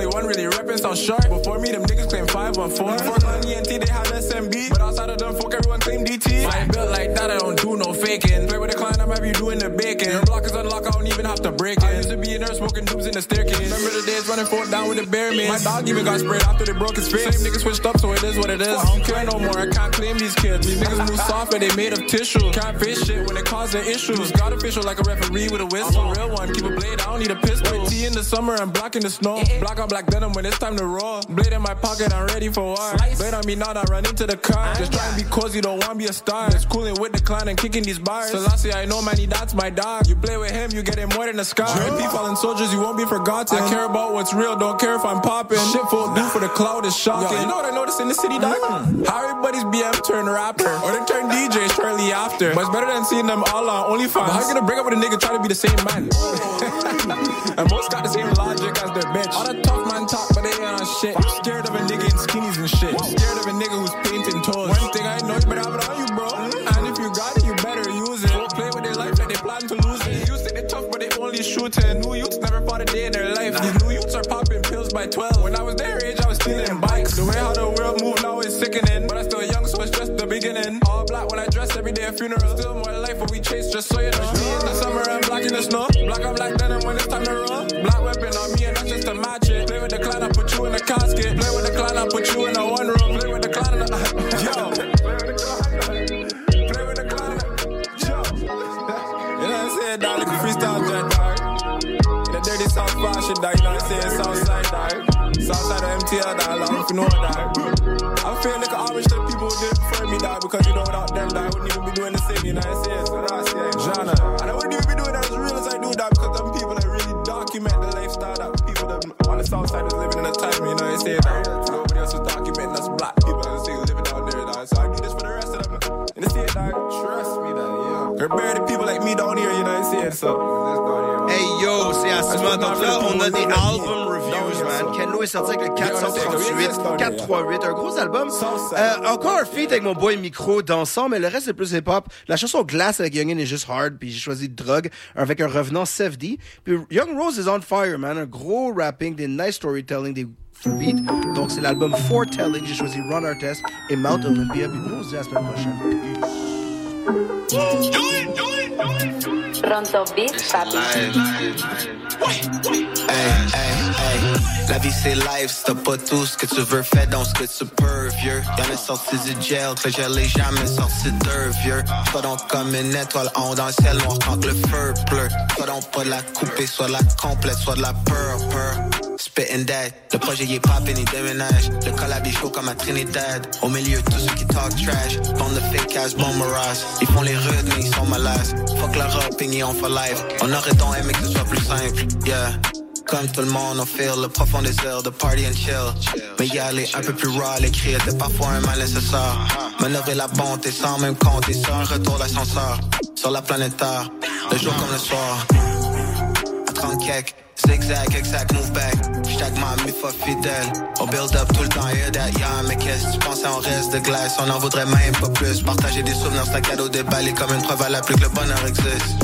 Only one really reppin' sound short. Before me, them niggas claim 514. Before money and T, they have SMB. But outside of them, fuck everyone claim DT. I ain't built like that, I don't do no faking. Play with a client, I'm have you doing the bacon. Your block is unlocked, I don't even have to break it. I used to be in there smoking dubs in the staircase. Remember the days running forth down with the bear man. My dog even got sprayed after they broke his face. Same niggas switched up, so it is what it is. I don't care no more, I can't claim these kids. These niggas move soft and they made of tissue. Can't face shit when it causes issues. Got official like a referee with a whistle. I'm a real one, keep a blade, I don't need a pistol. Tea in the summer and black in the snow. Black on black denim when it's time to roll. Blade in my pocket, I'm ready for war. Blade on me now, I run into the car. Just try and be cozy, don't want be a star. Just cooling with the clan and kicking these bars. Selassie, I know, manny, that's my dog. You play with him, you get him more than a scar. RIP fallen soldiers, you won't be forgotten. I care about what's real, don't care if I'm popping. Shit full do for the cloud is shocking. Yo, you know what I noticed in the city, dog? Mm. How everybody's BM turn rapper, or they turn DJ shortly after. But it's better than seeing them all on OnlyFans. But how you gonna break up with a nigga trying to be the same man? and most got the same logic as their bitch. All the tough man talk, but they ain't on shit. I'm scared of a nigga in skinnies and shit. I'm scared of a nigga who's painting toes. One thing I know, you better have it on you, bro. And if you got it, you better use it. Don't play with their life like they plan to lose it. You say they tough, but they only shoot it. New youths never fought a day in their life. These new youths are popping pills by 12. When I was their age, I was stealing bikes. The way how the world move now is sickening. But I'm still young, so it's just the beginning. All black when I dress every day a funeral. Still more life what we chase, just so you know. Me in the summer and black in the snow. Southside of MTL. Like, if you know, dog. I feel like I wish that people did prefer me, dog, because you know, without them, dog, I wouldn't even be doing the same, you know what I'm saying? So that's it. Jana. And I wouldn't even be doing that as real as I do, that because them people that really document the lifestyle that people that on the south side is living in the time, you know what I'm saying? Dog. Nobody else is documenting us black people that say living down there, dog. So I do this for the rest of them. You know what I'm dog? Trust me, dog, yeah. There barely people like me down here, you know what I'm saying? So, Hey yo, c'est Asma. Donc là, on a des album man. Kenlo est sorti avec le 438, 438, un gros album. Euh, encore un feat avec mon boy Micro dansant, mais le reste c'est plus hip-hop. La chanson Glass avec Youngin est juste hard, puis j'ai choisi Drug avec un revenant D. Puis Young Rose is on fire, man. Un gros rapping, des nice storytelling, des beats. Donc c'est l'album Foretelling. J'ai choisi Ron Artest et Mount Olympia. Puis nous on se dit à la semaine prochaine. Beat. Hey. La vie c'est life, t'as pas tout ce que tu veux, fais donc ce que tu peux, vieux. Y'en a sorti du gel, que je l'ai jamais sorti d'eux, vieux. Sois donc comme une étoile en dans le ciel noir quand le feu pleut. Sois donc pas la couper, soit la complète, soit de la peur, peur. Spitting dead, le projet y est poppin', il déménage. Le collab est comme à Trinidad. Au milieu tous ceux qui talk trash. Bande de fake ass bomberas. Ils font les rudes, mais ils sont malades. Fuck leur opinion for life. On aurait donc aimé que ce soit plus simple, yeah. Comme tout le monde, on feel le profond désir de party and chill. Mais y aller un peu plus raw, l'écrire était parfois un mal nécessaire. Manœuvrer la bonté sans même compter sur un retour d'ascenseur. Sur la planète Terre, le jour comme le soir. À 30 kek, zigzag, move back. J'tag ma mi fidèle. On build up tout le temps, yeah, that, yeah. Mais qu'est-ce que tu pensais, on reste de glace? On en voudrait même pas plus. Partager des souvenirs, c'est un cadeau déballé comme une preuve à la plus que le bonheur existe.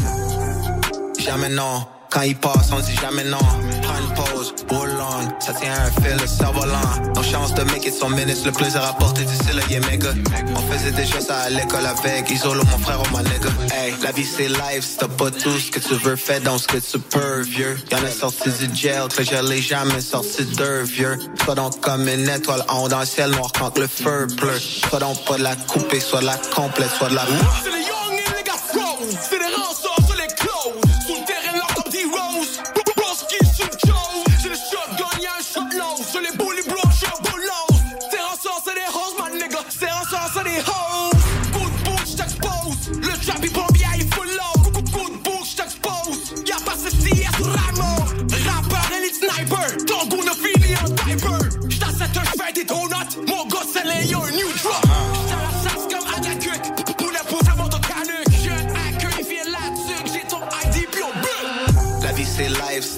Jamais non. Quand il passe, on dit jamais non. Prends une pause, roll on. Ça tient un fil, le cerf-volant. Nos chances de make it sont minutes. Le plaisir à porter d'ici là, yeah, méga. On faisait déjà ça à l'école avec Isolo, mon frère, oh ma nigga. Hey, la vie c'est life, si t'as pas tout ce que tu veux, fais donc ce que tu peux, vieux. Y'en a sorti du gel, que je l'ai jamais sorti d'eux, vieux. Sois donc comme une étoile en dans le ciel noir quand le feu pleut. Sois donc pas de la couper, soit de la complète, soit de la.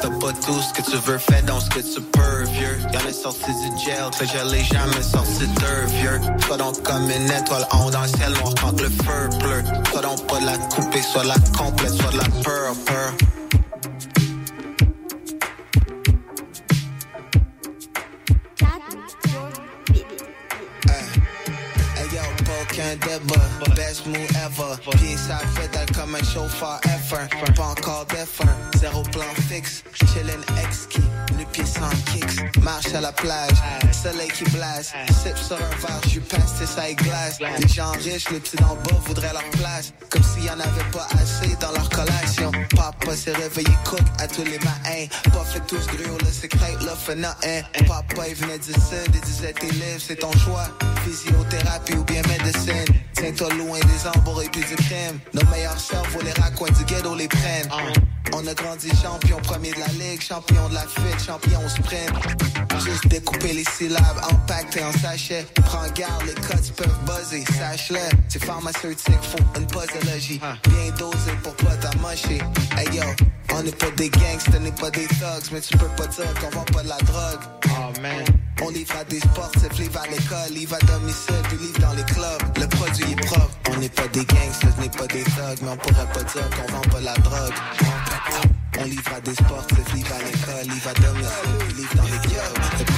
T'as pas tout ce que tu veux, fais donc ce que tu peux, vieux. Y'en a sorti du gel, que je l'ai jamais sorti d'eux, vieux. Sois donc comme une étoile en dans le ciel noir quand le feu pleut. Sois donc pas la couper, soit la complète, soit la peur, peur. together, but Best move ever. Pieds ça pédale comme un chauffeur F1. Pas encore d'F1. Zéro plan fixe. Chillin' exquis. Nu pieds sans kicks. Marche à la plage. Soleil qui blase. Sip sur un verre. J'suis pasté ça et glace. Les gens riches, les petits d'en bas voudraient leur place. Comme s'il y en avait pas assez dans leur collation. Papa s'est réveillé cook à tous les matins. Pas fait tous gros, le secret, là fait nothing. Papa il venait du sud, il disait t'es libre, c'est ton choix. Physiothérapie ou bien médecine. Tiens-toi loin des embrouilles puis du crime. Nos meilleurs cerveaux, les raccoins du ghetto les prennent. On a grandi champion premier de la ligue, champion de la fuite, champion au sprint. Juste découper les syllabes, empaqueter en sachet. Prends garde, les codes peuvent buzzer, sache-le. C'est pharmaceutique, faut une posologie. Bien dosé pour pas t'amocher. Hey yo, on n'est pas des gangsters, on n'est pas des thugs, mais tu peux pas dire qu'on vend pas de la drogue. Oh man. On livre à des sportifs, livre à l'école, livre à domicile, puis livre dans les clubs. Le produit On n'est pas des gangsters, on n'est pas des thugs, mais on pourrait pas dire qu'on vend pas la drogue. On livre à des sportifs, livre à l'école, livre à domicile, livre dans les clubs.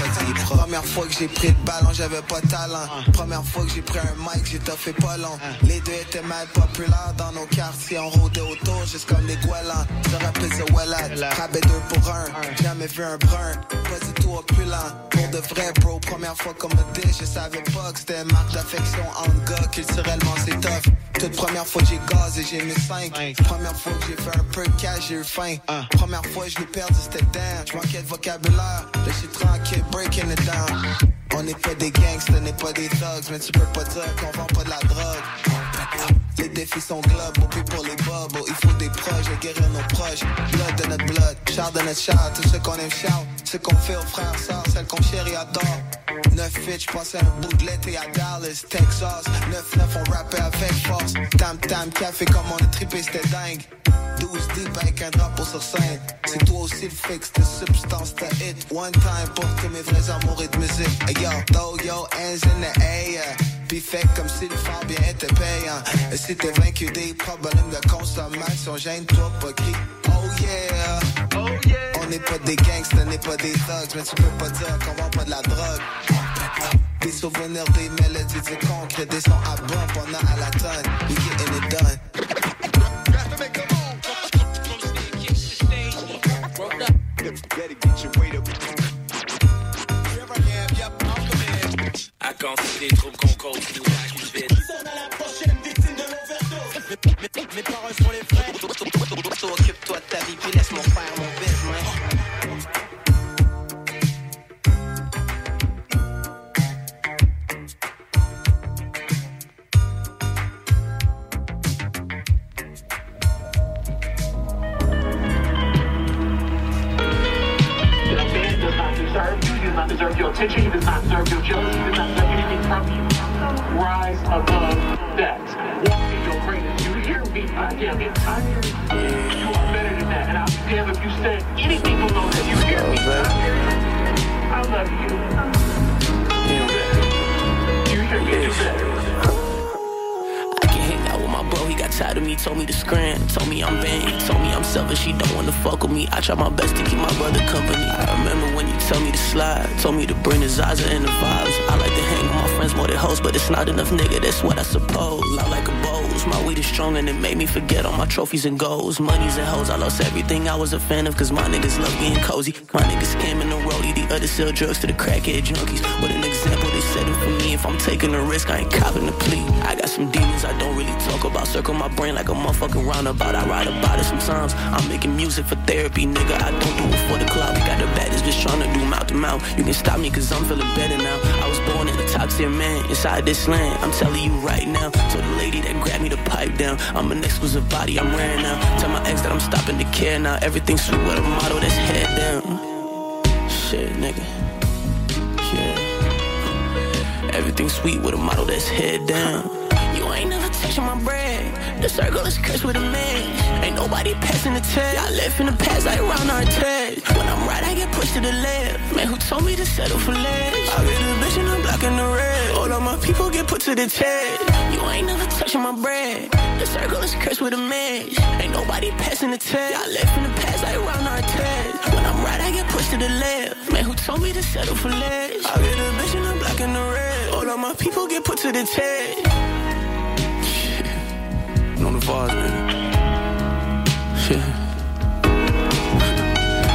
Première fois que j'ai pris le ballon, j'avais pas de talent. Première fois que j'ai pris un mic, j'ai toffé pas long. Les deux étaient mal populaires dans nos quartiers. On rôdait autour, juste comme les Guelans. Ça rappelle The Wellad, rabais deux pour un. Jamais vu un brun, pas du tout opulent. Pour de vrai, bro, première fois qu'on me dit, je savais pas que c'était une marque d'affection entre gars. Culturellement, c'est tough. Toute première fois que j'ai gazé, j'ai mis 5. Première fois que j'ai fait un peu de cash, j'ai eu faim. Première fois que je l'ai perdu, c'était down. Je manquais de vocabulaire. Là, je suis tranquille, breaking it down. On n'est pas des gangsters, on n'est pas des thugs, mais tu peux pas dire qu'on vend pas de la drogue. Les défis sont globaux, puis pour les bubbles, il faut des projets, guérir nos proches. Blood de notre blood, char de notre char, tout ce qu'on aime shout, ce qu'on fait aux frères, sœurs, celles qu'on chérit adore. 9 feet, j'passais un bout de l'été à Dallas, Texas. 9-9, on rappait avec force. Tam tam, café comme on a trippé, c'était dingue. 12 deep avec un drapeau sur scène. C'est toi aussi le fixe de substance, de hit. One time pour tous mes vrais amours et de musique. Hey yo, throw your hands in the air. Puis fait comme si le fort bien était payant. Et si t'es vaincu des problèmes de consommation, gêne-toi pas crie. Oh yeah, oh yeah. On n'est pas des gangsters, on n'est pas des thugs, mais tu peux pas dire qu'on vend pas de la drogue. Des souvenirs, des mélodies, du concret, des sons à bon pendant à la tonne. We getting it done. À quand c'est des troupes qu'on cause qui nous accusent vite. Mes paroles sont les vraies. Occupe-toi de ta vie, puis not deserve your attention. He does not deserve your jealousy. He does not deserve anything from you. Rise above that. Walk in your greatness. You hear me? I damn it. You. You are better than that. And I'll be damned if you said anything below tired of me, told me to scram. Told me I'm vain, told me I'm selfish, he don't wanna fuck with me. I try my best to keep my brother company. I remember when you tell me to slide, told me to bring the Zaza and the vibes. I like to hang with my friends more than hoes, but it's not enough, nigga, that's what I suppose. I like a bowls, my weed is strong and it made me forget all my trophies and goals. Monies and hoes, I lost everything I was a fan of, cause my niggas love getting cozy. My niggas scamming the roadie, the other sell drugs to the crackhead junkies. What an example they set it for me. If I'm taking a risk, I ain't copping the plea. I got some demons I don't really talk about. Circle my brain like a motherfucking roundabout. I ride about it sometimes. I'm making music for therapy, nigga. I don't do it for the clout. Got the baddest bitch trying to do mouth to mouth. You can stop me cause I'm feeling better now. I was born in top tier man inside this land. I'm telling you right now. So the lady that grabbed me the pipe down. I'm an exclusive body, I'm rare now. Tell my ex that I'm stopping to care now. Everything's sweet with a motto that's head down. Shit, nigga. Yeah. Everything's sweet with a model that's head down. You ain't never touching my bread. The circle is cursed with a man. Ain't nobody passing the test. I left in the past like around our test. When I'm right, I get pushed to the left. Man, who told me to settle for less? I get a bitch and I'm blocking the red. All of my people get put to the test. You ain't never touching my bread. The circle is cursed with a man. Ain't nobody passing the test. I left in the past like around our test. When I'm right, I get pushed to the left. Man, who told me to settle for less? I get a the red. All of my people get put to the test. Yeah. The vars,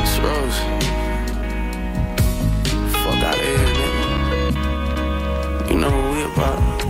It's Rose. Fuck out of here, man. You know what we about.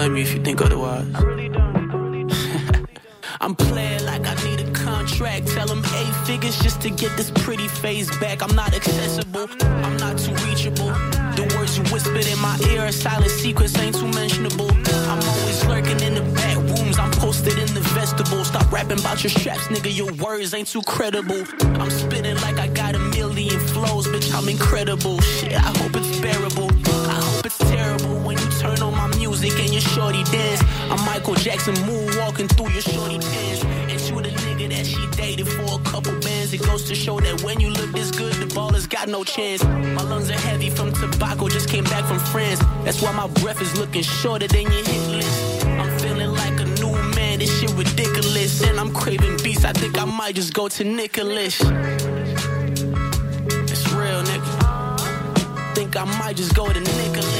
Blame you if you think otherwise. I'm playing like I need a contract. Tell them eight figures just to get this pretty face back. I'm not accessible, I'm not too reachable. The words you whispered in my ear are silent secrets, ain't too mentionable. I'm always lurking in the back rooms, I'm posted in the vestibule. Stop rapping about your straps, nigga, your words ain't too credible. I'm spitting like I got a million flows, bitch, I'm incredible. Shit, I hope it's bearable. Terrible when you turn on my music and your shorty dance. I'm Michael Jackson moonwalking through your shorty dance. And you the nigga that she dated for a couple bands. It goes to show that when you look this good, the ballers got no chance. My lungs are heavy from tobacco, just came back from France. That's why my breath is looking shorter than your hit list. I'm feeling like a new man, this shit ridiculous. And I'm craving beats, I think I might just go to Nicholas. It's real, nigga. Think I might just go to Nicholas.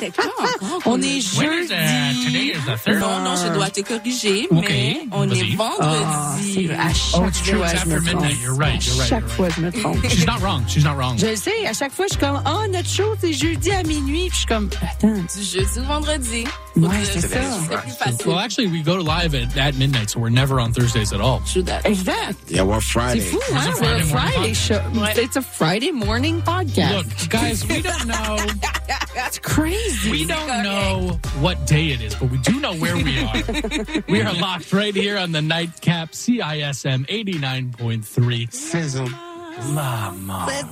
On est When jeudi. is, uh, today is the third? Non, non, je dois te corriger, mais on est vendredi. Ah, c'est- oh, it's true, it's after midnight. You're right, you're right. chaque you're fois, je me trompe. She's not wrong. She's not wrong. Je le sais, à chaque fois, je suis comme, oh, notre show, c'est jeudi à minuit. Puis je suis comme, attends. Du jeudi au vendredi. Ouais, c'est ça. Plus. Well, actually, we go live at, at midnight, so we're never on Thursdays at all. True that. Exact. Yeah, we're C'est Friday. fou, It's hein? a Friday un morning Friday podcast. show. It's a Friday morning podcast. Look, guys, we don't know. That's crazy. We don't know what day it is, but we do know where we are. we are locked right here on the nightcap CISM 89.3. Sizzle. Mama. Hey,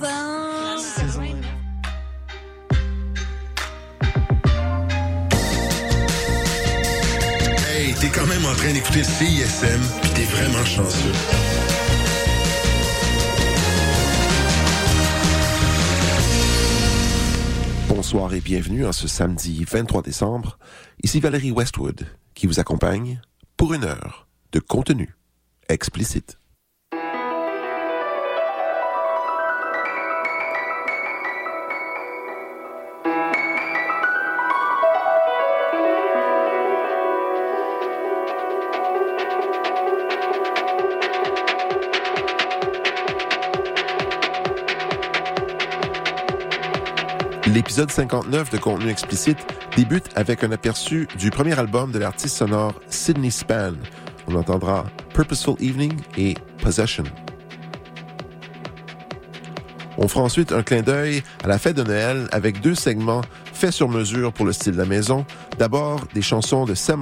t'es quand même en train d'écouter CISM, puis t'es vraiment chanceux. Bonsoir et bienvenue en ce samedi 23 décembre. Ici Valérie Westwood qui vous accompagne pour une heure de contenu explicite. L'épisode 59 de Contenu explicite débute avec un aperçu du premier album de l'artiste sonore Sydney Span. On entendra Purposeful Evening et Possession. On fera ensuite un clin d'œil à la fête de Noël avec deux segments faits sur mesure pour le style de la maison. D'abord, des chansons de Sam